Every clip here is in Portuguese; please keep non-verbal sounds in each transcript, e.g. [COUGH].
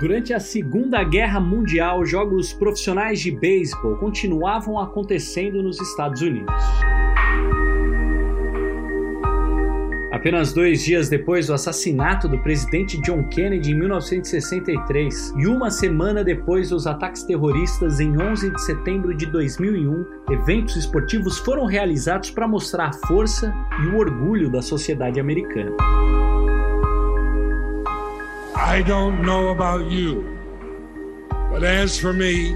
Durante a Segunda Guerra Mundial, jogos profissionais de beisebol continuavam acontecendo nos Estados Unidos. Apenas dois dias depois do assassinato do presidente John Kennedy em 1963 e uma semana depois dos ataques terroristas em 11 de setembro de 2001, eventos esportivos foram realizados para mostrar a força e o orgulho da sociedade americana. I don't know about you, but as for me,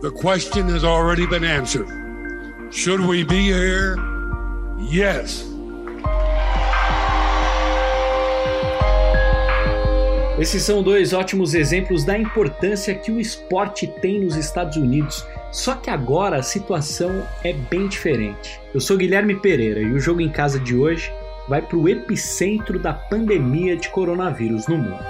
the question has already been answered. Should we be here? Yes. Esses são dois ótimos exemplos da importância que o esporte tem nos Estados Unidos. Só que agora a situação é bem diferente. Eu sou Guilherme Pereira e o jogo em casa de hoje vai para o epicentro da pandemia de coronavírus no mundo.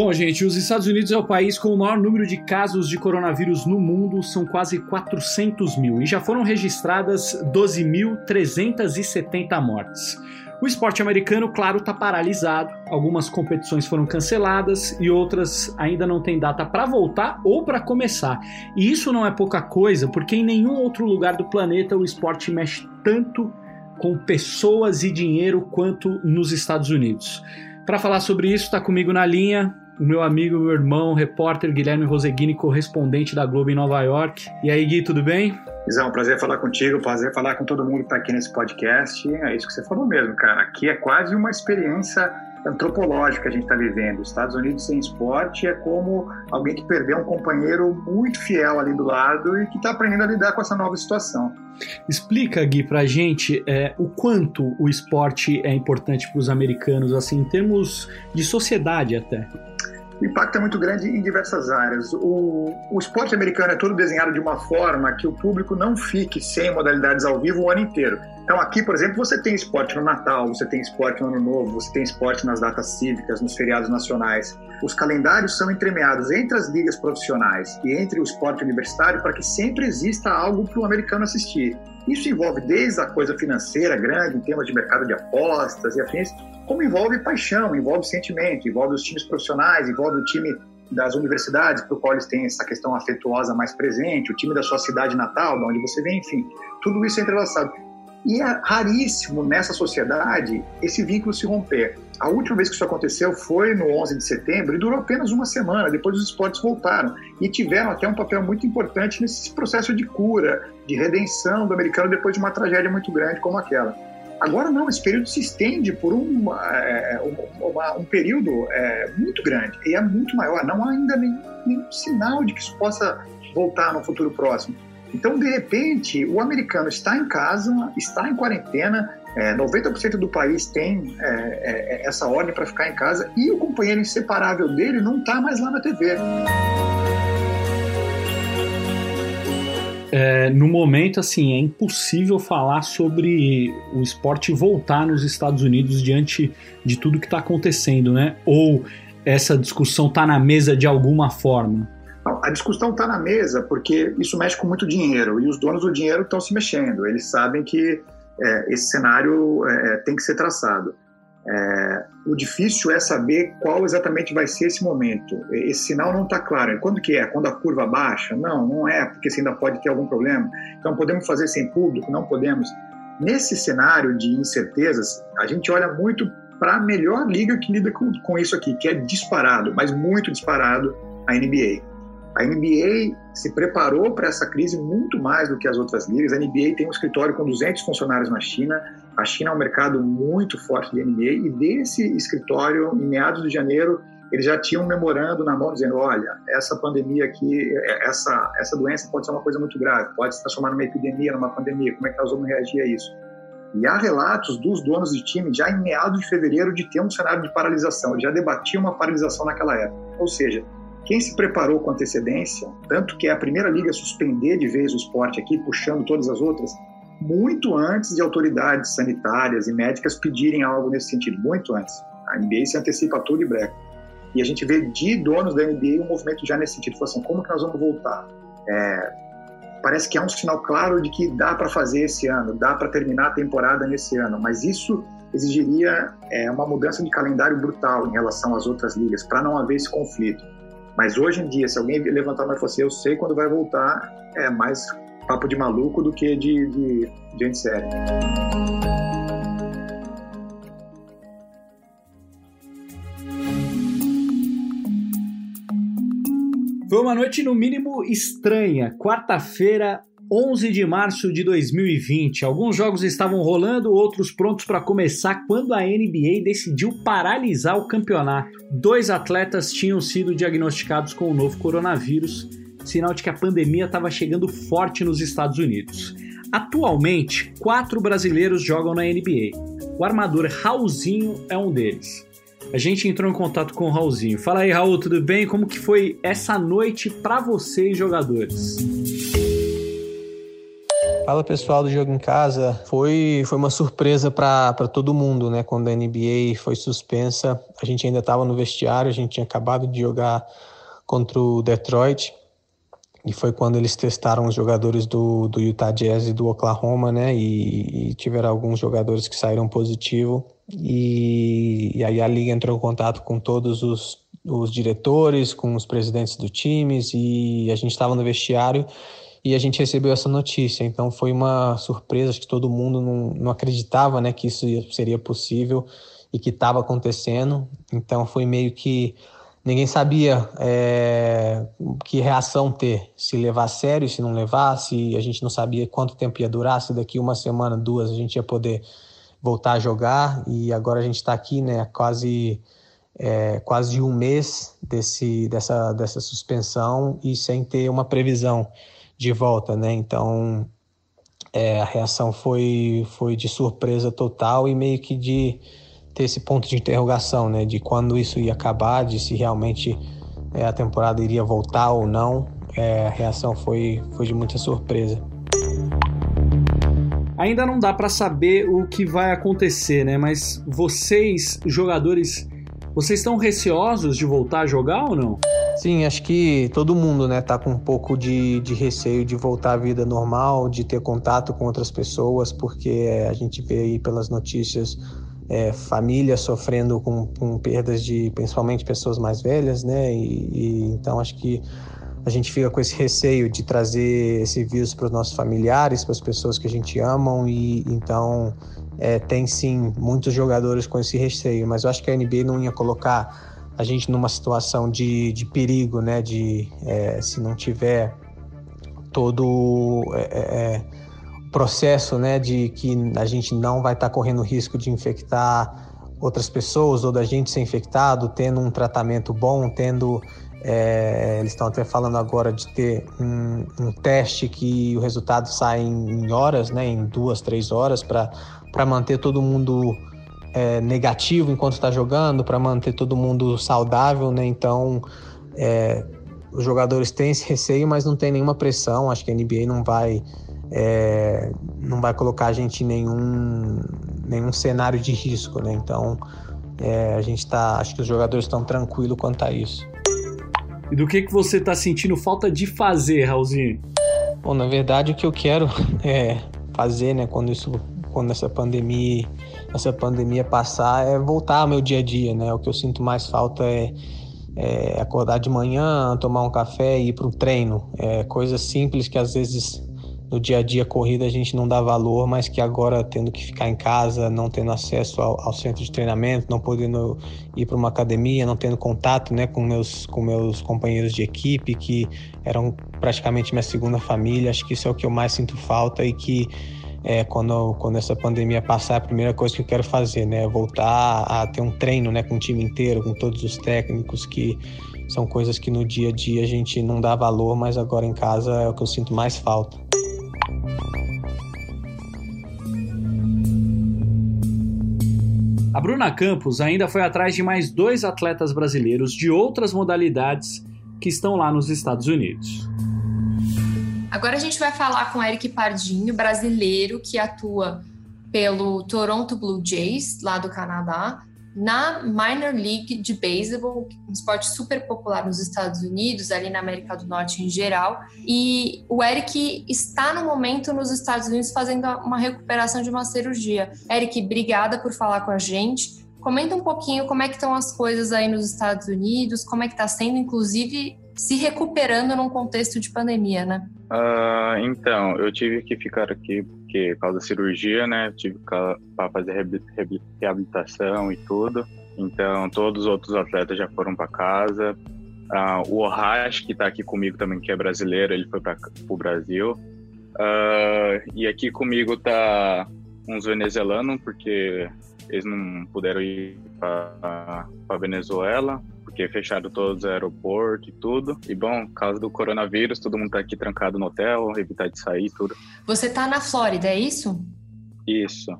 Bom, gente, os Estados Unidos é o país com o maior número de casos de coronavírus no mundo, são quase 400 mil, e já foram registradas 12.370 mortes. O esporte americano, claro, está paralisado. Algumas competições foram canceladas e outras ainda não têm data para voltar ou para começar. E isso não é pouca coisa, porque em nenhum outro lugar do planeta o esporte mexe tanto com pessoas e dinheiro quanto nos Estados Unidos. Para falar sobre isso, está comigo na linha o meu amigo, meu irmão, repórter Guilherme Roseguini, correspondente da Globo em Nova York. E aí, Gui, tudo bem? Isão, um prazer falar contigo, prazer falar com todo mundo que está aqui nesse podcast. É isso que você falou mesmo, cara. Aqui é quase uma experiência antropológica que a gente está vivendo. Os Estados Unidos sem esporte é como alguém que perdeu um companheiro muito fiel ali do lado e que está aprendendo a lidar com essa nova situação. Explica, Gui, para a gente é, o quanto o esporte é importante para os americanos, assim, em termos de sociedade até. O impacto é muito grande em diversas áreas. O, o esporte americano é todo desenhado de uma forma que o público não fique sem modalidades ao vivo o ano inteiro. Então, aqui, por exemplo, você tem esporte no Natal, você tem esporte no Ano Novo, você tem esporte nas datas cívicas, nos feriados nacionais. Os calendários são entremeados entre as ligas profissionais e entre o esporte universitário para que sempre exista algo para o americano assistir. Isso envolve desde a coisa financeira grande, em termos de mercado de apostas e afins, como envolve paixão, envolve sentimento, envolve os times profissionais, envolve o time das universidades, para o qual eles têm essa questão afetuosa mais presente, o time da sua cidade natal, de onde você vem, enfim, tudo isso é entrelaçado. E é raríssimo nessa sociedade esse vínculo se romper. A última vez que isso aconteceu foi no 11 de setembro e durou apenas uma semana. Depois os esportes voltaram e tiveram até um papel muito importante nesse processo de cura, de redenção do americano depois de uma tragédia muito grande como aquela. Agora não, esse período se estende por um, é, um, um período é, muito grande e é muito maior. Não há ainda nenhum, nenhum sinal de que isso possa voltar no futuro próximo. Então, de repente, o americano está em casa, está em quarentena, é, 90% do país tem é, é, essa ordem para ficar em casa e o companheiro inseparável dele não está mais lá na TV. É, no momento, assim, é impossível falar sobre o esporte voltar nos Estados Unidos diante de tudo que está acontecendo, né? Ou essa discussão está na mesa de alguma forma? A discussão está na mesa porque isso mexe com muito dinheiro e os donos do dinheiro estão se mexendo. Eles sabem que é, esse cenário é, tem que ser traçado. É, o difícil é saber qual exatamente vai ser esse momento. Esse sinal não está claro. Quando que é? Quando a curva baixa? Não, não é, porque você ainda pode ter algum problema. Então, podemos fazer sem público? Não podemos. Nesse cenário de incertezas, a gente olha muito para a melhor liga que lida com, com isso aqui, que é disparado, mas muito disparado, a NBA. A NBA se preparou para essa crise muito mais do que as outras ligas. A NBA tem um escritório com 200 funcionários na China. A China é um mercado muito forte de NBA e desse escritório, em meados de janeiro, eles já tinham um memorando na mão dizendo: olha, essa pandemia aqui, essa, essa doença pode ser uma coisa muito grave, pode se transformar numa epidemia, numa pandemia. Como é que nós vamos reagir a isso? E há relatos dos donos de time já em meados de fevereiro de ter um cenário de paralisação. Eles já debatiam uma paralisação naquela época. Ou seja, quem se preparou com antecedência, tanto que é a primeira liga suspender de vez o esporte aqui, puxando todas as outras, muito antes de autoridades sanitárias e médicas pedirem algo nesse sentido, muito antes. A NBA se antecipa tudo e breca. E a gente vê de donos da NBA um movimento já nesse sentido, assim, como que nós vamos voltar? É, parece que é um sinal claro de que dá para fazer esse ano, dá para terminar a temporada nesse ano, mas isso exigiria é, uma mudança de calendário brutal em relação às outras ligas, para não haver esse conflito. Mas hoje em dia, se alguém levantar uma e falar assim, eu sei quando vai voltar, é mais papo de maluco do que de, de, gente séria. Foi uma noite, no mínimo, estranha. Quarta-feira, 11 de março de 2020. Alguns jogos estavam rolando, outros prontos para começar quando a NBA decidiu paralisar o campeonato. Dois atletas tinham sido diagnosticados com o novo coronavírus, sinal de que a pandemia estava chegando forte nos Estados Unidos. Atualmente, quatro brasileiros jogam na NBA. O armador Raulzinho é um deles. A gente entrou em contato com o Raulzinho. Fala aí, Raul, tudo bem? Como que foi essa noite para vocês, jogadores? Fala pessoal do Jogo em Casa. Foi, foi uma surpresa para todo mundo, né? Quando a NBA foi suspensa, a gente ainda estava no vestiário, a gente tinha acabado de jogar contra o Detroit. E foi quando eles testaram os jogadores do, do Utah Jazz e do Oklahoma, né? E, e tiveram alguns jogadores que saíram positivo. E, e, aí a liga entrou em contato com todos os, os diretores, com os presidentes dos times, e a gente estava no vestiário e a gente recebeu essa notícia. Então foi uma surpresa, acho que todo mundo não, não acreditava né, que isso seria possível e que estava acontecendo. Então foi meio que ninguém sabia é, que reação ter, se levar a sério, se não levar, se a gente não sabia quanto tempo ia durar, se daqui uma semana, duas a gente ia poder voltar a jogar e agora a gente está aqui, né, quase é, quase um mês desse dessa dessa suspensão e sem ter uma previsão de volta, né? Então é, a reação foi foi de surpresa total e meio que de ter esse ponto de interrogação, né? De quando isso ia acabar, de se realmente é, a temporada iria voltar ou não. É, a reação foi foi de muita surpresa. Ainda não dá para saber o que vai acontecer, né? Mas vocês, jogadores, vocês estão receosos de voltar a jogar ou não? Sim, acho que todo mundo, né, tá com um pouco de, de receio de voltar à vida normal, de ter contato com outras pessoas, porque a gente vê aí pelas notícias é, famílias sofrendo com, com, perdas de principalmente pessoas mais velhas, né? E, e, então acho que a gente fica com esse receio de trazer esse vírus para os nossos familiares, para as pessoas que a gente ama, e então é, tem sim muitos jogadores com esse receio, mas eu acho que a NBA não ia colocar a gente numa situação de, de perigo, né? De é, se não tiver todo é, é, é processo, né? De que a gente não vai estar tá correndo risco de infectar outras pessoas ou da gente ser infectado, tendo um tratamento bom, tendo é, eles estão até falando agora de ter um, um, teste que o resultado sai em, horas, né, em duas, três horas, para manter todo mundo é, negativo enquanto está jogando, para manter todo mundo saudável. Né? Então, é, os jogadores têm esse receio, mas não tem nenhuma pressão. Acho que a NBA não vai, é, não vai colocar a gente em nenhum, nenhum cenário de risco. Né? Então, é, a gente está, acho que os jogadores estão tranquilos quanto a isso. E do que, que você está sentindo falta de fazer, Raulzinho? Bom, na verdade, o que eu quero [LAUGHS] é fazer, né, quando isso, quando essa pandemia, essa pandemia passar, é voltar ao meu dia a dia, né? O que eu sinto mais falta é, é acordar de manhã, tomar um café e ir para o treino. É coisas simples que às vezes no dia a dia corrida a gente não dá valor, mas que agora tendo que ficar em casa, não tendo acesso ao, ao centro de treinamento, não podendo ir para uma academia, não tendo contato, né, com meus com meus companheiros de equipe que eram praticamente minha segunda família, acho que isso é o que eu mais sinto falta e que é, quando, quando essa pandemia passar, é a primeira coisa que eu quero fazer, né? Voltar a ter um treino né, com o time inteiro, com todos os técnicos, que são coisas que no dia a dia a gente não dá valor, mas agora em casa é o que eu sinto mais falta. A Bruna Campos ainda foi atrás de mais dois atletas brasileiros de outras modalidades que estão lá nos Estados Unidos. Agora a gente vai falar com Eric Pardinho, brasileiro que atua pelo Toronto Blue Jays, lá do Canadá, na Minor League de Baseball, um esporte super popular nos Estados Unidos, ali na América do Norte em geral. E o Eric está no momento nos Estados Unidos fazendo uma recuperação de uma cirurgia. Eric, obrigada por falar com a gente. Comenta um pouquinho como é que estão as coisas aí nos Estados Unidos, como é que está sendo, inclusive, se recuperando num contexto de pandemia, né? Uh, então, eu tive que ficar aqui porque por causa da cirurgia, né? Tive para fazer reabilitação e tudo. Então, todos os outros atletas já foram para casa. Uh, o Ohash, que está aqui comigo também, que é brasileiro, ele foi para o Brasil. Uh, e aqui comigo tá uns venezuelanos, porque eles não puderam ir para Venezuela porque fecharam todos os aeroportos e tudo. E bom, por causa do coronavírus, todo mundo tá aqui trancado no hotel, evitar de sair e tudo. Você tá na Flórida, é isso? Isso.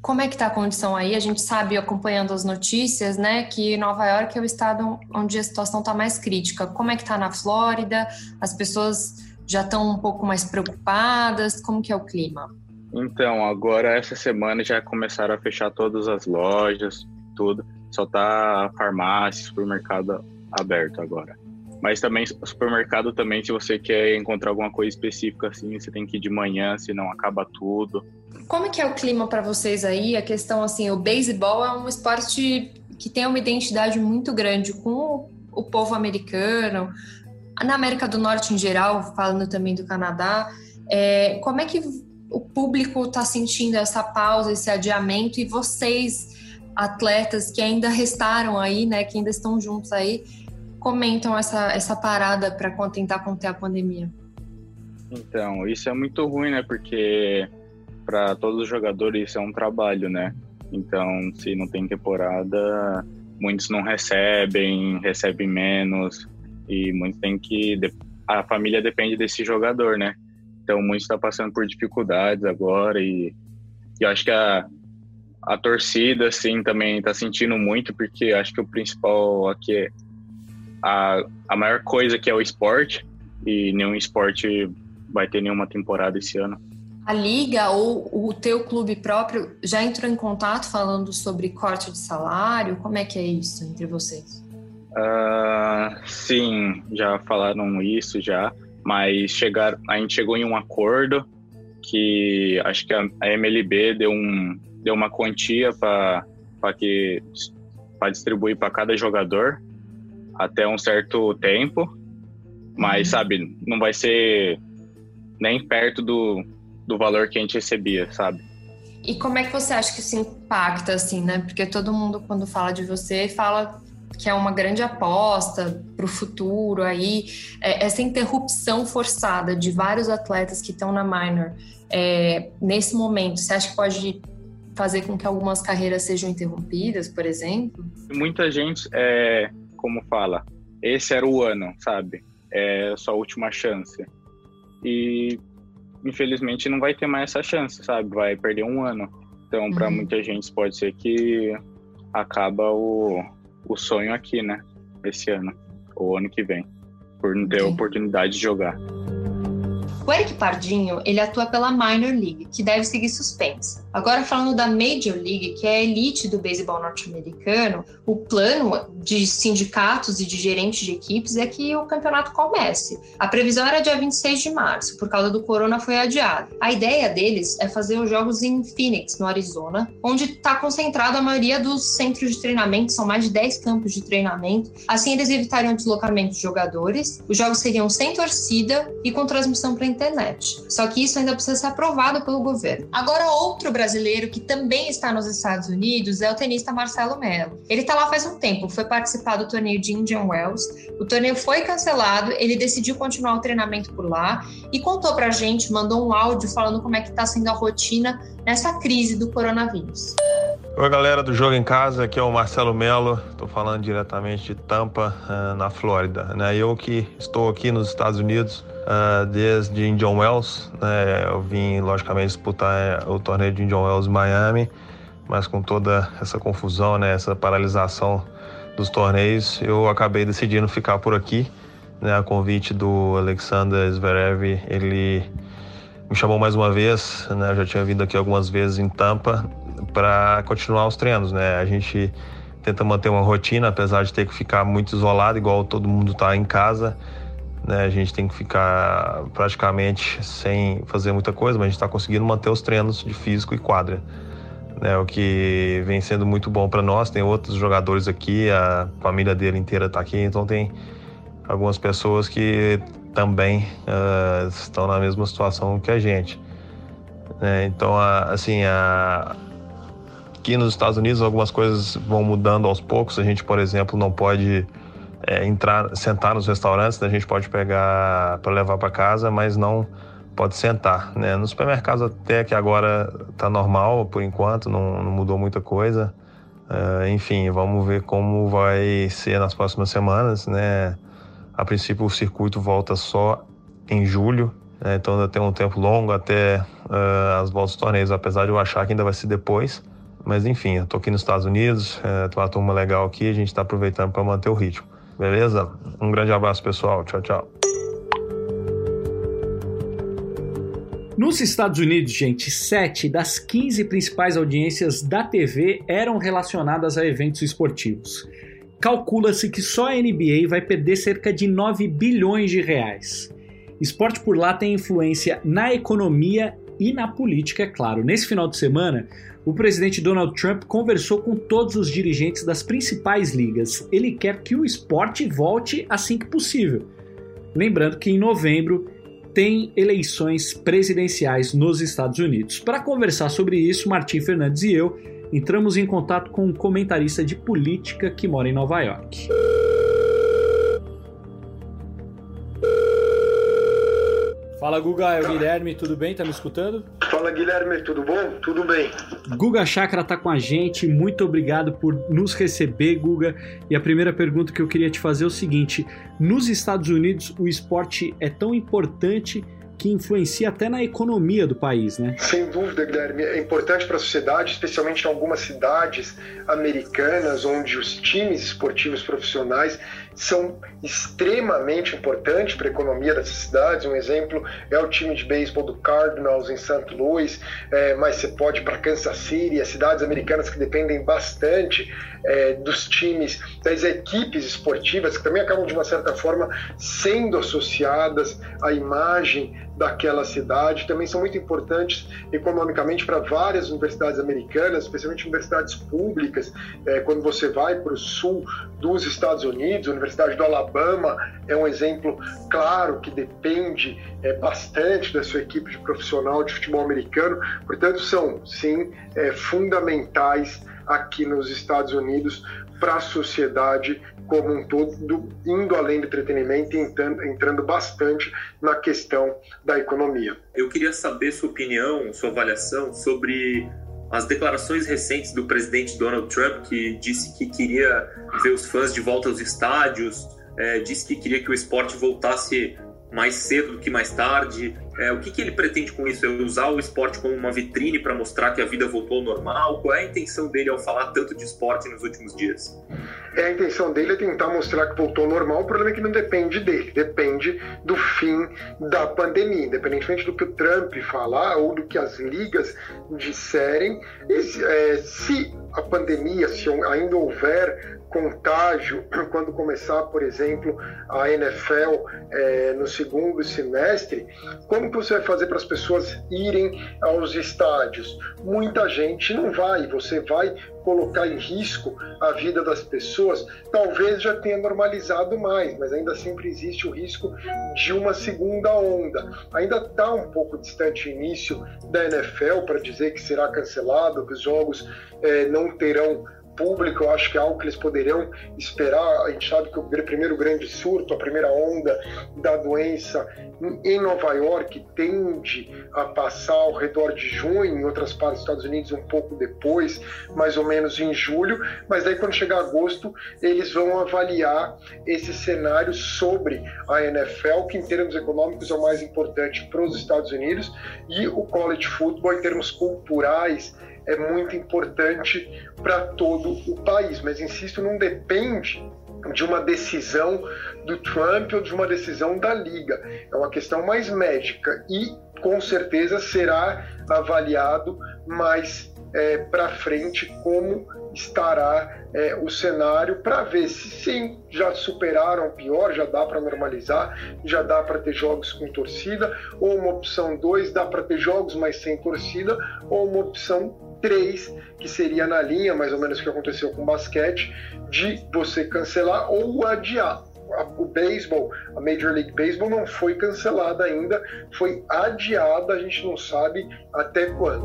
Como é que tá a condição aí? A gente sabe, acompanhando as notícias, né, que Nova York é o estado onde a situação tá mais crítica. Como é que tá na Flórida? As pessoas já estão um pouco mais preocupadas? Como que é o clima? Então, agora essa semana já começaram a fechar todas as lojas, tudo. Só tá farmácia, supermercado aberto agora. Mas também supermercado também, se você quer encontrar alguma coisa específica assim, você tem que ir de manhã, senão acaba tudo. Como que é o clima para vocês aí? A questão assim, o beisebol é um esporte que tem uma identidade muito grande com o povo americano, na América do Norte em geral, falando também do Canadá. É, como é que o público está sentindo essa pausa, esse adiamento e vocês atletas que ainda restaram aí, né, que ainda estão juntos aí, comentam essa, essa parada para tentar conter a pandemia? Então, isso é muito ruim, né, porque para todos os jogadores isso é um trabalho, né? Então, se não tem temporada, muitos não recebem, recebem menos e muitos têm que a família depende desse jogador, né? Então, muitos estão tá passando por dificuldades agora e, e eu acho que a, a torcida, assim, também está sentindo muito, porque acho que o principal aqui é a, a maior coisa que é o esporte, e nenhum esporte vai ter nenhuma temporada esse ano. A liga ou o teu clube próprio já entrou em contato falando sobre corte de salário? Como é que é isso entre vocês? Uh, sim, já falaram isso já, mas chegar, a gente chegou em um acordo que acho que a, a MLB deu um deu uma quantia para que para distribuir para cada jogador até um certo tempo, mas uhum. sabe, não vai ser nem perto do, do valor que a gente recebia, sabe? E como é que você acha que isso impacta, assim, né? Porque todo mundo, quando fala de você, fala que é uma grande aposta para o futuro aí, é, essa interrupção forçada de vários atletas que estão na minor é, nesse momento, você acha que pode fazer com que algumas carreiras sejam interrompidas, por exemplo? Muita gente, é, como fala, esse era o ano, sabe? É a sua última chance. E infelizmente não vai ter mais essa chance, sabe? Vai perder um ano. Então, para uhum. muita gente pode ser que acaba o, o sonho aqui, né? Esse ano, ou ano que vem, por não ter a oportunidade de jogar. O Eric Pardinho, ele atua pela Minor League, que deve seguir suspensa. Agora falando da Major League, que é a elite do beisebol norte-americano, o plano de sindicatos e de gerentes de equipes é que o campeonato comece. A previsão era dia 26 de março, por causa do corona foi adiado. A ideia deles é fazer os jogos em Phoenix, no Arizona, onde está concentrada a maioria dos centros de treinamento, são mais de 10 campos de treinamento. Assim eles evitariam deslocamento de jogadores. Os jogos seriam sem torcida e com transmissão para internet. Só que isso ainda precisa ser aprovado pelo governo. Agora, outro brasileiro que também está nos Estados Unidos é o tenista Marcelo Melo. Ele está lá faz um tempo, foi participar do torneio de Indian Wells. O torneio foi cancelado, ele decidiu continuar o treinamento por lá e contou pra gente, mandou um áudio falando como é que está sendo a rotina nessa crise do coronavírus. Oi, galera do Jogo em Casa, aqui é o Marcelo Melo, estou falando diretamente de Tampa, uh, na Flórida. Né? Eu que estou aqui nos Estados Unidos uh, desde Indian Wells, né? eu vim logicamente disputar eh, o torneio de Indian Wells Miami, mas com toda essa confusão, né? essa paralisação dos torneios, eu acabei decidindo ficar por aqui. A convite do Alexander Zverev, ele me chamou mais uma vez, né? eu já tinha vindo aqui algumas vezes em Tampa para continuar os treinos, né? A gente tenta manter uma rotina, apesar de ter que ficar muito isolado, igual todo mundo está em casa. Né? A gente tem que ficar praticamente sem fazer muita coisa, mas a gente está conseguindo manter os treinos de físico e quadra. Né? O que vem sendo muito bom para nós. Tem outros jogadores aqui, a família dele inteira está aqui, então tem algumas pessoas que também uh, estão na mesma situação que a gente. Né? Então, assim, a, aqui nos Estados Unidos algumas coisas vão mudando aos poucos. A gente, por exemplo, não pode é, entrar, sentar nos restaurantes, né? a gente pode pegar para levar para casa, mas não pode sentar. Né? Nos supermercados até que agora está normal por enquanto, não, não mudou muita coisa. Uh, enfim, vamos ver como vai ser nas próximas semanas, né? A princípio o circuito volta só em julho, né? então ainda tem um tempo longo até uh, as voltas dos torneios, apesar de eu achar que ainda vai ser depois. Mas enfim, eu tô aqui nos Estados Unidos, é, tô uma turma legal aqui, a gente está aproveitando para manter o ritmo. Beleza? Um grande abraço, pessoal. Tchau, tchau. Nos Estados Unidos, gente, 7 das 15 principais audiências da TV eram relacionadas a eventos esportivos. Calcula-se que só a NBA vai perder cerca de 9 bilhões de reais. Esporte por lá tem influência na economia e na política, é claro. Nesse final de semana, o presidente Donald Trump conversou com todos os dirigentes das principais ligas. Ele quer que o esporte volte assim que possível. Lembrando que em novembro tem eleições presidenciais nos Estados Unidos. Para conversar sobre isso, Martim Fernandes e eu entramos em contato com um comentarista de política que mora em Nova York. Fala Guga, é o Guilherme, tudo bem? Tá me escutando? Fala Guilherme, tudo bom? Tudo bem. Guga Chakra tá com a gente, muito obrigado por nos receber, Guga. E a primeira pergunta que eu queria te fazer é o seguinte: nos Estados Unidos o esporte é tão importante que influencia até na economia do país, né? Sem dúvida, Guilherme. É importante para a sociedade, especialmente em algumas cidades americanas, onde os times esportivos profissionais são extremamente importantes para a economia dessas cidades. Um exemplo é o time de beisebol do Cardinals em St. Louis, é, mas você pode para Kansas City, as cidades americanas que dependem bastante é, dos times, das equipes esportivas, que também acabam de uma certa forma sendo associadas à imagem daquela cidade, também são muito importantes economicamente para várias universidades americanas, especialmente universidades públicas. É, quando você vai para o sul dos Estados Unidos, Universidade do Alabama é um exemplo claro que depende é, bastante da sua equipe de profissional de futebol americano. Portanto, são sim é, fundamentais aqui nos Estados Unidos para a sociedade como um todo, indo além do entretenimento e entrando, entrando bastante na questão da economia. Eu queria saber sua opinião, sua avaliação sobre as declarações recentes do presidente Donald Trump, que disse que queria ver os fãs de volta aos estádios, é, disse que queria que o esporte voltasse mais cedo do que mais tarde. É, o que, que ele pretende com isso? É usar o esporte como uma vitrine para mostrar que a vida voltou ao normal? Qual é a intenção dele ao falar tanto de esporte nos últimos dias? É, a intenção dele é tentar mostrar que voltou ao normal. O problema é que não depende dele, depende do fim da pandemia. Independentemente do que o Trump falar ou do que as ligas disserem, é, se a pandemia, se ainda houver contágio [CLEARS THROAT] quando começar, por exemplo, a NFL é, no segundo semestre, como que você vai fazer para as pessoas irem aos estádios? Muita gente não vai, você vai colocar em risco a vida das pessoas, talvez já tenha normalizado mais, mas ainda sempre existe o risco de uma segunda onda. Ainda está um pouco distante o início da NFL para dizer que será cancelado, que os jogos é, não terão público, eu acho que é algo que eles poderiam esperar. A gente sabe que o primeiro grande surto, a primeira onda da doença em Nova York tende a passar ao redor de junho, em outras partes dos Estados Unidos um pouco depois, mais ou menos em julho, mas aí quando chegar agosto, eles vão avaliar esse cenário sobre a NFL, que em termos econômicos é o mais importante para os Estados Unidos, e o college football em termos culturais é muito importante para todo o país. Mas insisto, não depende de uma decisão do Trump ou de uma decisão da Liga. É uma questão mais médica e com certeza será avaliado mais é, para frente como estará é, o cenário para ver se sim já superaram o pior, já dá para normalizar, já dá para ter jogos com torcida, ou uma opção 2 dá para ter jogos mas sem torcida, ou uma opção 3 que seria na linha mais ou menos que aconteceu com o basquete de você cancelar ou adiar o beisebol, a Major League Baseball não foi cancelada ainda, foi adiada, a gente não sabe até quando.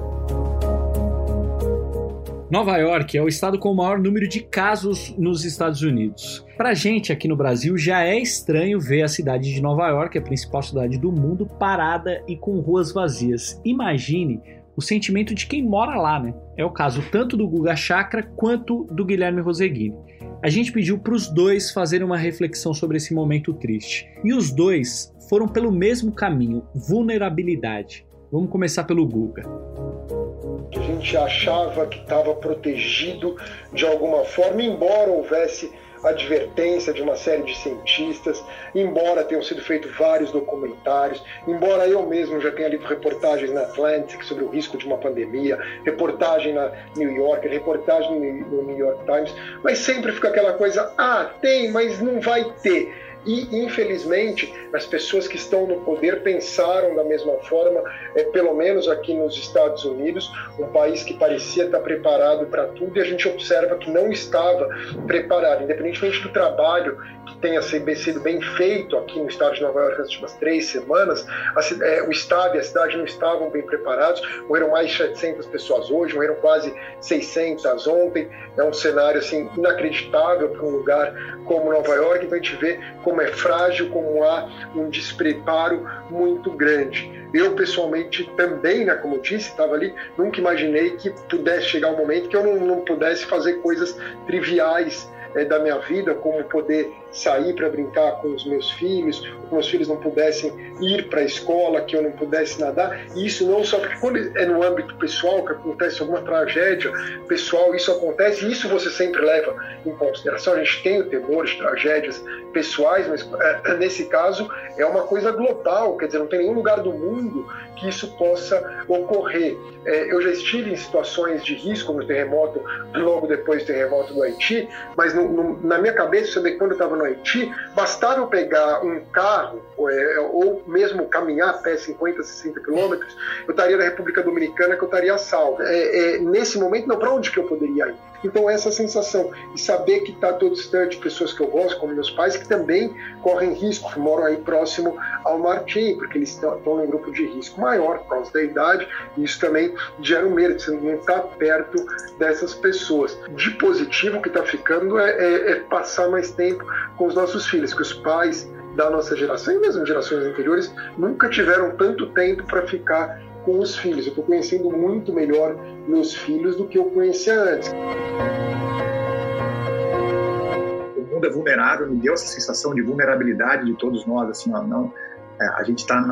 Nova York é o estado com o maior número de casos nos Estados Unidos. Pra gente aqui no Brasil já é estranho ver a cidade de Nova York, a principal cidade do mundo, parada e com ruas vazias. Imagine o sentimento de quem mora lá, né? É o caso tanto do Guga Chakra quanto do Guilherme Roseguini. A gente pediu para os dois fazerem uma reflexão sobre esse momento triste. E os dois foram pelo mesmo caminho, vulnerabilidade. Vamos começar pelo Guga a gente achava que estava protegido de alguma forma, embora houvesse advertência de uma série de cientistas, embora tenham sido feitos vários documentários, embora eu mesmo já tenha lido reportagens na Atlantic sobre o risco de uma pandemia, reportagem na New Yorker, reportagem no New York Times, mas sempre fica aquela coisa, ah, tem, mas não vai ter. E, infelizmente, as pessoas que estão no poder pensaram da mesma forma, é, pelo menos aqui nos Estados Unidos, um país que parecia estar preparado para tudo e a gente observa que não estava preparado, independentemente do trabalho tenha sido bem feito aqui no estado de Nova York nas últimas três semanas, a, é, o estado e a cidade não estavam bem preparados, morreram mais de 700 pessoas hoje, morreram quase 600 ontem, é um cenário assim inacreditável para um lugar como Nova York, então a gente vê como é frágil, como há um despreparo muito grande. Eu, pessoalmente, também, né, como eu disse, estava ali, nunca imaginei que pudesse chegar um momento que eu não, não pudesse fazer coisas triviais é, da minha vida, como poder sair para brincar com os meus filhos, que meus filhos não pudessem ir para a escola, que eu não pudesse nadar. E isso não só porque quando é no âmbito pessoal, que acontece alguma tragédia pessoal, isso acontece, e isso você sempre leva em consideração. A gente tem o temor de tragédias pessoais, mas é, nesse caso é uma coisa global, quer dizer, não tem nenhum lugar do mundo que isso possa ocorrer. É, eu já estive em situações de risco no terremoto, logo depois do terremoto do Haiti, mas no, no, na minha cabeça, quando eu estava no Haiti, bastava eu pegar um carro ou, é, ou mesmo caminhar até 50, 60 quilômetros, eu estaria na República Dominicana que eu estaria salvo. É, é, nesse momento, não, para onde que eu poderia ir? Então, essa sensação de saber que está todo distante, pessoas que eu gosto, como meus pais, que também correm risco, que moram aí próximo ao Martim, porque eles estão num grupo de risco maior por causa da idade, e isso também gera um medo, você não está perto dessas pessoas. De positivo, o que está ficando é, é, é passar mais tempo com os nossos filhos, que os pais da nossa geração e mesmo gerações anteriores nunca tiveram tanto tempo para ficar com os filhos. Eu estou conhecendo muito melhor meus filhos do que eu conhecia antes. O mundo é vulnerável, me deu essa sensação de vulnerabilidade de todos nós, assim, ó, não é, a gente está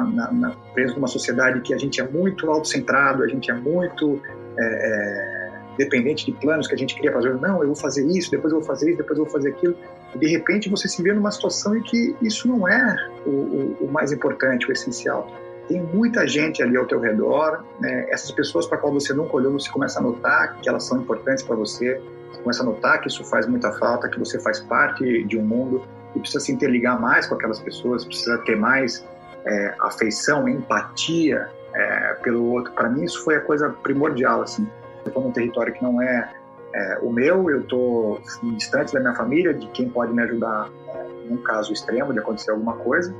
preso numa sociedade que a gente é muito autocentrado, a gente é muito é, é, dependente de planos que a gente queria fazer. Não, eu vou fazer isso, depois eu vou fazer isso, depois eu vou fazer aquilo. E de repente você se vê numa situação em que isso não é o, o, o mais importante, o essencial tem muita gente ali ao teu redor, né? essas pessoas para qual você nunca olhou, você começa a notar que elas são importantes para você, você começa a notar que isso faz muita falta, que você faz parte de um mundo e precisa se interligar mais com aquelas pessoas, precisa ter mais é, afeição, empatia é, pelo outro. Para mim isso foi a coisa primordial, assim. Eu estou num território que não é, é o meu, eu estou distante da minha família, de quem pode me ajudar é, num caso extremo de acontecer alguma coisa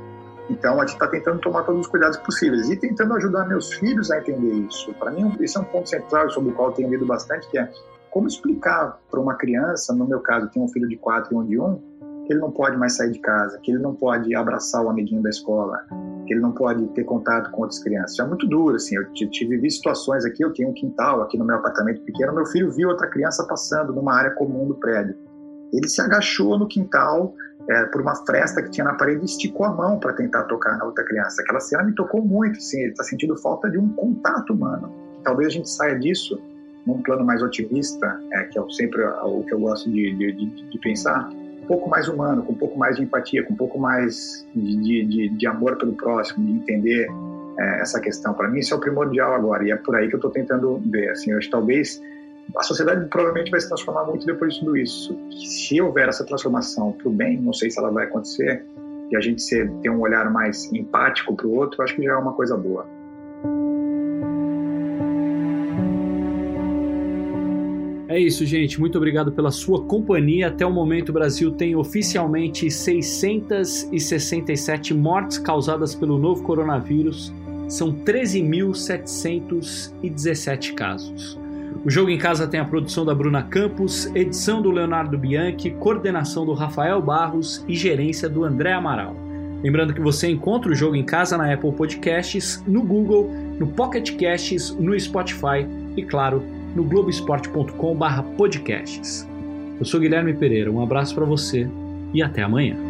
então, a gente está tentando tomar todos os cuidados possíveis e tentando ajudar meus filhos a entender isso. Para mim, esse é um ponto central sobre o qual eu tenho lido bastante, que é como explicar para uma criança, no meu caso, tenho um filho de quatro e um de um, que ele não pode mais sair de casa, que ele não pode abraçar o amiguinho da escola, que ele não pode ter contato com outras crianças. Isso é muito duro, assim. Eu tive situações aqui, eu tenho um quintal aqui no meu apartamento pequeno, meu filho viu outra criança passando numa área comum do prédio. Ele se agachou no quintal, é, por uma fresta que tinha na parede e esticou a mão para tentar tocar na outra criança. Aquela cena me tocou muito, assim, ele está sentindo falta de um contato humano. Talvez a gente saia disso num plano mais otimista, é, que é sempre o que eu gosto de, de, de, de, pensar, um pouco mais humano, com um pouco mais de empatia, com um pouco mais de, de amor pelo próximo, de entender é, essa questão. Para mim, isso é o primordial agora, e é por aí que eu estou tentando ver. Assim, eu acho talvez a sociedade provavelmente vai se transformar muito depois de tudo isso. Se houver essa transformação para o bem, não sei se ela vai acontecer, e a gente ser, ter um olhar mais empático para o outro, acho que já é uma coisa boa. É isso, gente. Muito obrigado pela sua companhia. Até o momento, o Brasil tem oficialmente 667 mortes causadas pelo novo coronavírus. São 13.717 casos. O Jogo em Casa tem a produção da Bruna Campos, edição do Leonardo Bianchi, coordenação do Rafael Barros e gerência do André Amaral. Lembrando que você encontra o Jogo em Casa na Apple Podcasts, no Google, no Pocket Casts, no Spotify e, claro, no globesport.com/podcasts. Eu sou Guilherme Pereira, um abraço para você e até amanhã.